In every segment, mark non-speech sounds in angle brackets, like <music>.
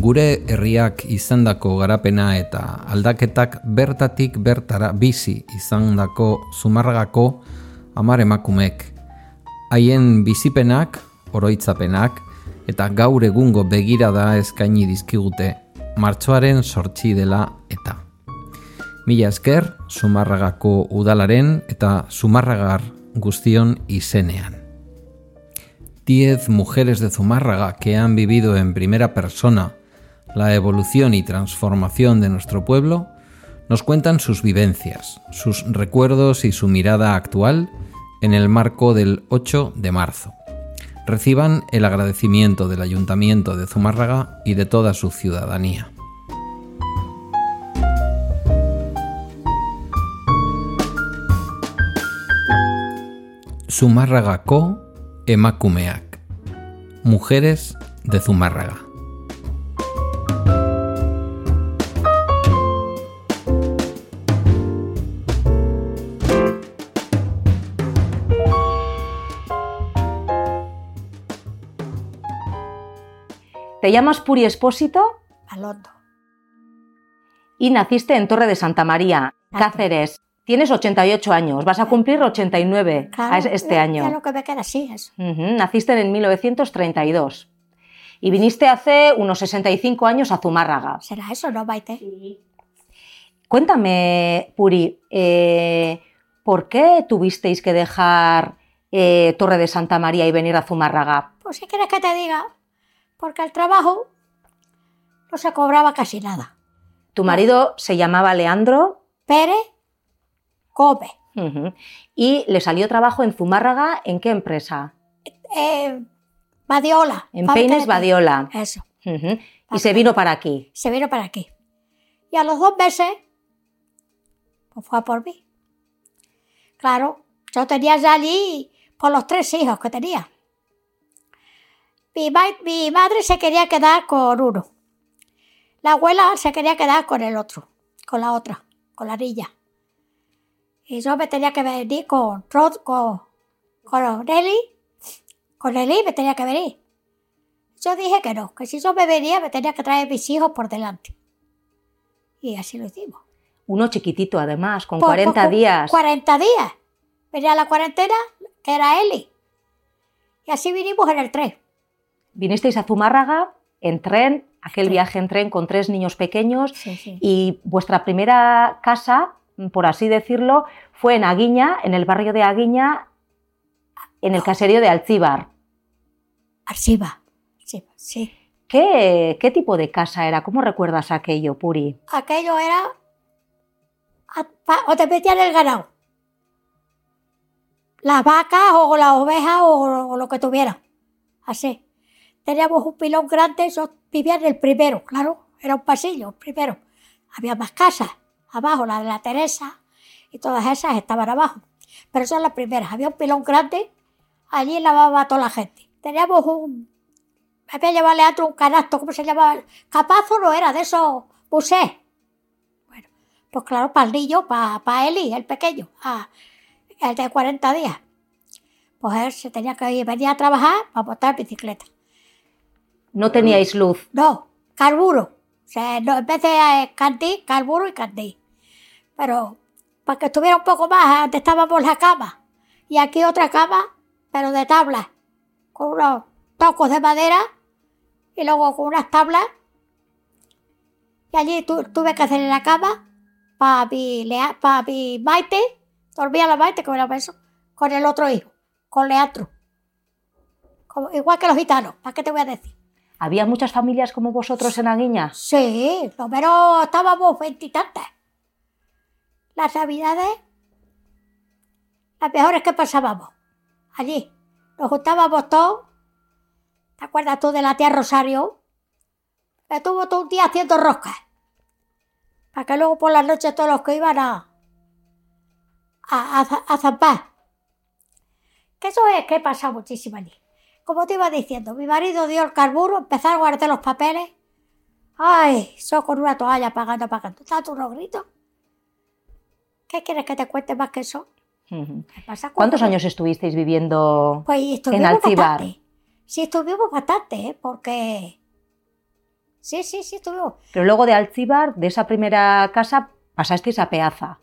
gure herriak izandako garapena eta aldaketak bertatik bertara bizi izandako zumarragako amar emakumek. Haien bizipenak, oroitzapenak eta gaur egungo begirada eskaini dizkigute martxoaren sortzi dela eta. Mila esker, Zumarragako udalaren eta Zumarragar guztion izenean. Diez mujeres de Zumárraga que han vivido en primera persona la evolución y transformación de nuestro pueblo nos cuentan sus vivencias, sus recuerdos y su mirada actual en el marco del 8 de marzo. Reciban el agradecimiento del Ayuntamiento de Zumárraga y de toda su ciudadanía. Zumárragako emakumeak. Mujeres de Zumárraga. Te llamas Puri Espósito Paloto. y naciste en Torre de Santa María, Cáceres. Tienes 88 años, vas a cumplir 89 Claro, este año. Ya lo que me queda así es. Ujú, Naciste en 1932 y viniste hace unos 65 años a Zumárraga. ¿Será eso, no, Maite? Cuéntame, Puri, eh, ¿por qué tuvisteis que dejar eh, Torre de Santa María y venir a Zumárraga? Pues si quieres que te diga, porque el trabajo no se cobraba casi nada. Tu marido se llamaba Leandro Pérez ujú, y le salió trabajo en Zumárraga, ¿en qué empresa? eh, Badiola. En Peines Badiola. Eso. Y se vino para aquí. Se vino para aquí. Y a los dos meses, pues fue a por mí. Claro, yo tenía ya allí por los tres hijos que tenía. Mi, ma- mi madre se quería quedar con uno. La abuela se quería quedar con el otro, con la otra, con la niña. Y yo me tenía que venir con, Rod- con, con Nelly. Con Nelly me tenía que venir. Yo dije que no, que si yo me venía me tenía que traer mis hijos por delante. Y así lo hicimos. Uno chiquitito, además, con Por- 40 por- días. 40 días. Venía la cuarentena, que era Eli. Y así vinimos en el tren. Vinisteis a Zumárraga en tren, aquel Sí. viaje en tren con tres niños pequeños Sí, sí. y vuestra primera casa, por así decirlo, fue en Aguiña, en el barrio de Aguiña, en el caserío de Alcíbar. Archiva, sí. ¿Qué, qué tipo de casa era? ¿Cómo recuerdas aquello, Puri? Aquello era. O te metían el ganado. Las vacas o las ovejas o, lo que tuvieran. Así. Teníamos un pilón grande, yo vivía en el primero, claro, era un pasillo, el primero. Había más casas, abajo, la de la Teresa y todas esas estaban abajo. Pero son las primeras. Había un pilón grande, allí lavaba a toda la gente. Teníamos un. Me había llevado Leandro un canasto, ¿cómo se llamaba? Capazo no era, de esos busés. Bueno, pues claro, para el niño, para, para Eli, el pequeño, el de 40 días. Pues él se tenía que ir, venía a trabajar para montar bicicleta. No teníais luz. No, carburo. O sea, no, en vez de eh, candí, carburo y candí. Pero para que estuviera un poco más, antes estábamos la cama. Y aquí otra cama, pero de tablas. Con unos tocos de madera y luego con unas tablas. Y allí tu- tuve que hacer en la cama para mi, pa' mi Maite. Dormía la Maite, que era eso, con el otro hijo, con Leandro. Como- igual que los gitanos, ¿para qué te voy a decir? ¿Había muchas familias como vosotros en Aguiña? Sí, lo menos estábamos veintitantas. Las navidades, las mejores que pasábamos. Allí, nos juntábamos todos. ¿Te acuerdas tú de la tía Rosario? Estuvo todo un día haciendo roscas. Para que luego por las noches todos los que iban a, a, a, a zampar. Que eso es que pasa muchísimo allí. Como te iba diciendo, mi marido dio el carburo, empezó a guardar los papeles. Ay, yo con una toalla pagando, pagando. Tanto unos gritos. ¿Qué quieres que te cuente más que eso? Ujú. ¿Qué pasa con- ¿Cuántos años estuvisteis viviendo? Pues estuvimos Alcibar? bastante. Sí, estuvimos bastante, ¿eh? porque Sí, sí, sí, estuvimos. Pero luego de Alcíbar, de esa primera casa, pasasteis a Peaza,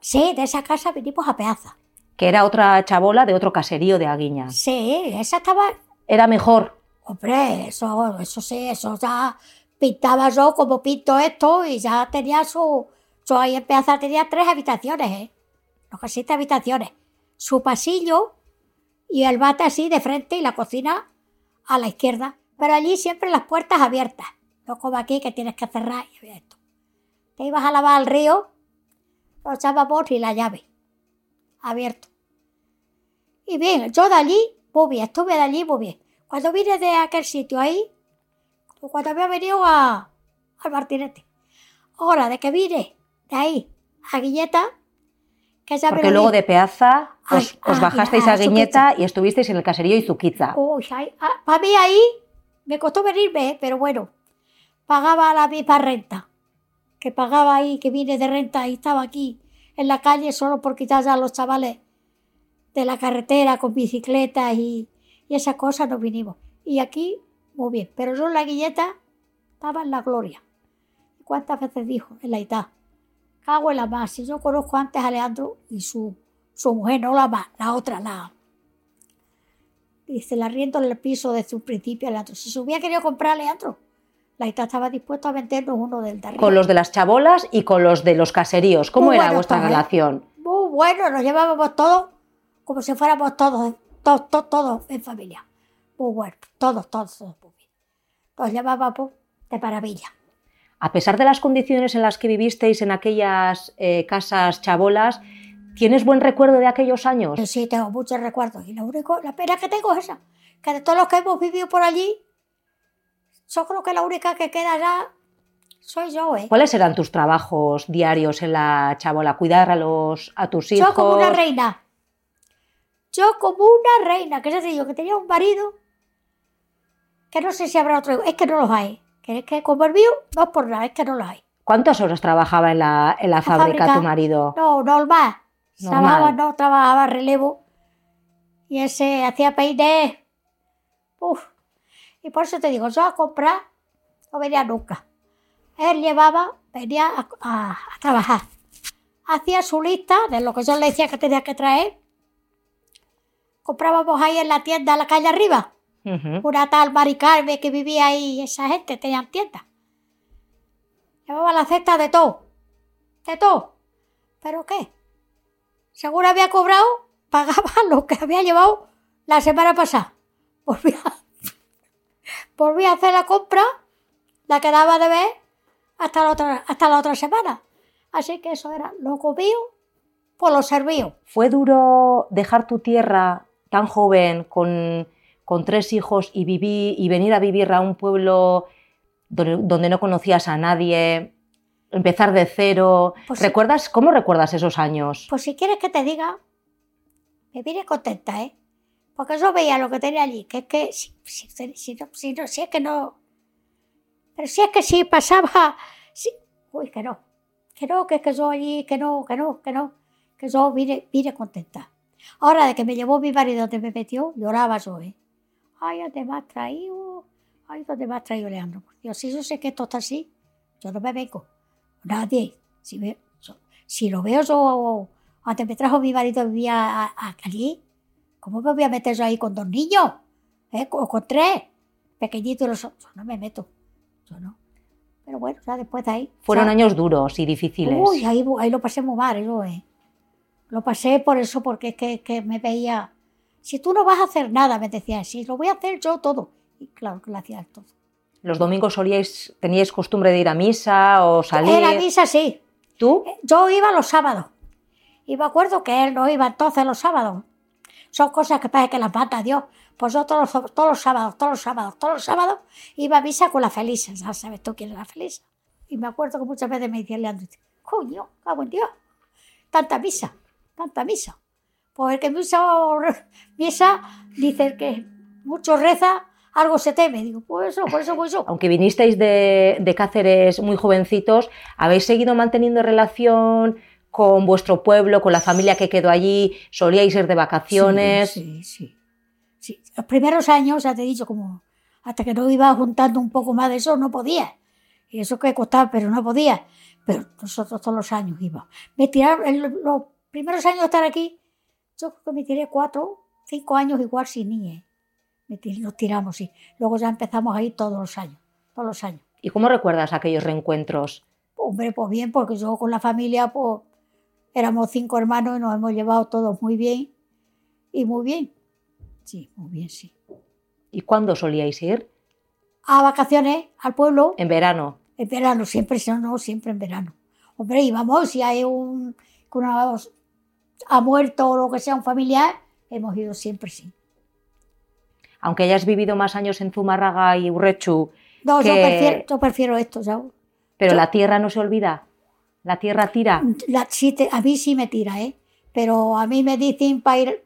Sí, de esa casa vinimos a Peaza. Que era otra chabola de otro caserío de Aguiña. Sí, esa estaba. Era mejor. Hombre, eso, eso sí, eso ya pintaba yo como pinto esto y ya tenía su. Yo ahí en Peaza tenía tres habitaciones, ¿eh? No, que siete habitaciones. Su pasillo y el bate así de frente y la cocina a la izquierda. Pero allí siempre las puertas abiertas. No como aquí que tienes que cerrar y esto. Te ibas a lavar al río, lo echábamos y la llave. Abierto. Y bien, yo de allí, muy bien, estuve de allí muy bien. Cuando vine de aquel sitio ahí, cuando había venido a, al Martinete. Ahora, de que vine de ahí a Guilleta, que ya Porque luego de Peaza os, Ay, os ah, bajasteis ah, a Guiñeta y estuvisteis en el caserío Izuquiza. Uy, para mí ahí me costó venirme, ¿eh? pero bueno, pagaba la misma renta que pagaba ahí, que vine de renta y estaba aquí en la calle solo por quitar a los chavales de la carretera con bicicletas y, y esas cosas nos vinimos. Y aquí, muy bien, pero yo en la guilleta estaba en la gloria. ¿Cuántas veces dijo en la itá? Cago en la más. Si yo conozco antes a Leandro y su, su mujer, no la más, la otra, la, Dice, la riendo en el piso desde un principio a Leandro. Si se hubiera querido comprar a Leandro, la Ita estaba dispuesto a vendernos uno del de arriba. Con los de las chabolas y con los de los caseríos. ¿Cómo Muy era bueno vuestra relación? Muy bueno, nos llevábamos todos como si fuéramos todos, todos, todos, todos en familia. Muy bueno, todos, todos, todos. Nos llevábamos de maravilla. A pesar de las condiciones en las que vivisteis en aquellas eh, casas chabolas, ¿tienes buen recuerdo de aquellos años? Sí tengo muchos recuerdos y lo único, la pena que tengo es esa, que de todos los que hemos vivido por allí, yo creo que la única que queda ya soy yo, ¿eh? ¿Cuáles eran tus trabajos diarios en la chabola? ¿Cuidar a, los, a tus hijos? Yo como una reina. Yo como una reina, que es decir, yo que tenía un marido, que no sé si habrá otro, es que no los hay. Que es que como el mío, no es por nada, es que no los hay. ¿Cuántas horas trabajaba en la, en la fábrica, fábrica. tu marido? No, normal. Normal. Trabajaba, no, trabajaba relevo. Y ese hacía peine. Uf. Y por eso te digo, yo a comprar no venía nunca. Él llevaba, venía a, a- a trabajar. Hacía su lista de lo que yo le decía que tenía que traer. Comprábamos ahí en la tienda, en la calle arriba. Una tal Mari Carmen que vivía ahí, esa gente tenían tienda. Llevaba la cesta de todo. De todo. ¿Pero qué? Según había cobrado, <laughs> pagaba lo que había llevado la semana pasada. Volví a, volví a hacer la compra, la quedaba de ver hasta la otra, hasta la otra semana. Así que eso era lo comido por lo servido. ¿Fue duro dejar tu tierra tan joven con, con tres hijos y, viví- y venir a vivir a un pueblo donde, donde no conocías a nadie? Empezar de cero. Pues sí. ¿Recuerdas, ¿Cómo recuerdas esos años? Pues si quieres que te diga, me vine contenta, ¿eh? Porque yo veía lo que tenía allí, que es que si, si, si no, si no- si es que no. Pero si es que si pasaba. Si, uy, que no. Que no, que es que yo allí, que no, que no, que no. Que yo vine, vine contenta. Ahora de que me llevó mi marido donde me metió, lloraba yo, ¿eh? Ay, ¿dónde me has traído? Ay, ¿dónde me has traído, Leandro? Dios, si yo sé que esto está así, yo no me vengo. Nadie. Si, ve- yo- si lo veo yo, antes me trajo mi marido, vivía a- a- allí, ¿cómo me voy a meter yo ahí con dos niños? ¿Eh? O con tres, pequeñitos los otros. No me meto, yo no. Pero bueno, ya después de ahí. Fueron años duros y difíciles. Uy, ahí, ahí lo pasé muy mal, yo, eh. Lo pasé por eso, porque es que, que me veía. Si tú no vas a hacer nada, me decían, si lo voy a hacer yo todo. Y claro que lo hacía todo. ¿Los domingos solíais, teníais costumbre de ir a misa o salir? Era misa, sí. ¿Tú? Yo iba los sábados. Y me acuerdo que él no iba entonces los sábados. Son cosas que parece que las mata Dios. Pues yo todos los, todos los sábados, todos los sábados, todos los sábados iba a misa con la Felisa. Ya sabes tú quién es la Felisa. Y me acuerdo que muchas veces me decía Leandro, coño, cago en Dios. Tanta misa, tanta misa. Pues el que misa, misa dice que mucho reza, algo se teme. Digo, pues eso, por eso, pues eso. Aunque vinisteis de, de Cáceres muy jovencitos, ¿habéis seguido manteniendo relación con vuestro pueblo, con la familia que quedó allí? ¿Solíais ir de vacaciones? Sí, sí, sí. Sí. Los primeros años, ya te he dicho, como Hasta que no iba juntando un poco más de eso, no podía. Y eso que costaba, pero no podía. Pero nosotros todos los años íbamos. Me tiraron, en los primeros años de estar aquí, yo creo que me tiré cuatro, cinco años igual sin niña. Me tir- Nos tiramos, sí. Luego ya empezamos a ir todos los años, todos los años. ¿Y cómo recuerdas aquellos reencuentros? Hombre, pues bien, porque yo con la familia, pues éramos cinco hermanos y nos hemos llevado todos muy bien. Y muy bien. Sí, muy bien, sí. ¿Y cuándo solíais ir? A vacaciones, al pueblo, En verano. en verano, siempre, si no, no, siempre en verano. Hombre, íbamos, si hay un que una, ha muerto o lo que sea, un familiar, hemos ido siempre, sí. Aunque hayas vivido más años en Zumárraga y Urrechu, No, yo, Que- prefiero, yo prefiero esto, ya. pero Yo- la tierra no se olvida. La tierra tira. La- sí te- a mí sí me tira, ¿eh? Pero a mí me dicen para ir.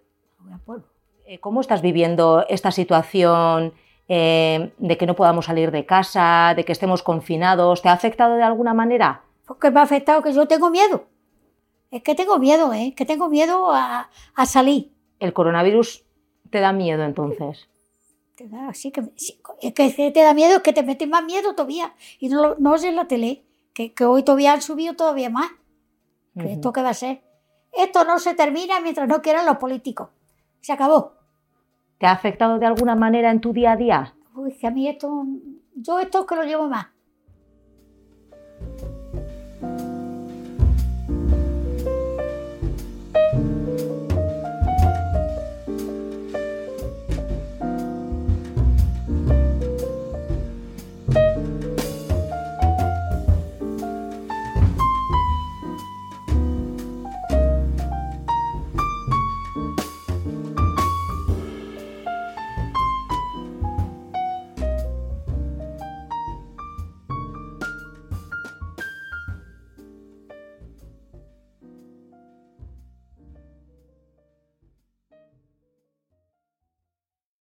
Eh, ¿Cómo estás viviendo esta situación eh, de que no podamos salir de casa, de que estemos confinados? ¿Te ha afectado de alguna manera? Porque me ha afectado que yo tengo miedo. Es que tengo miedo, ¿eh? Que tengo miedo a, a salir. ¿El coronavirus te da miedo entonces? Te da así que, sí, es que te da miedo, es que te metes más miedo todavía. Y no, no oyes la tele, que, que hoy todavía han subido todavía más. ¿Esto qué va a ser? Esto no se termina mientras no quieran los políticos. Se acabó. ¿Te ha afectado de alguna manera en tu día a día? Uy, que a mí esto, yo esto es que lo llevo más.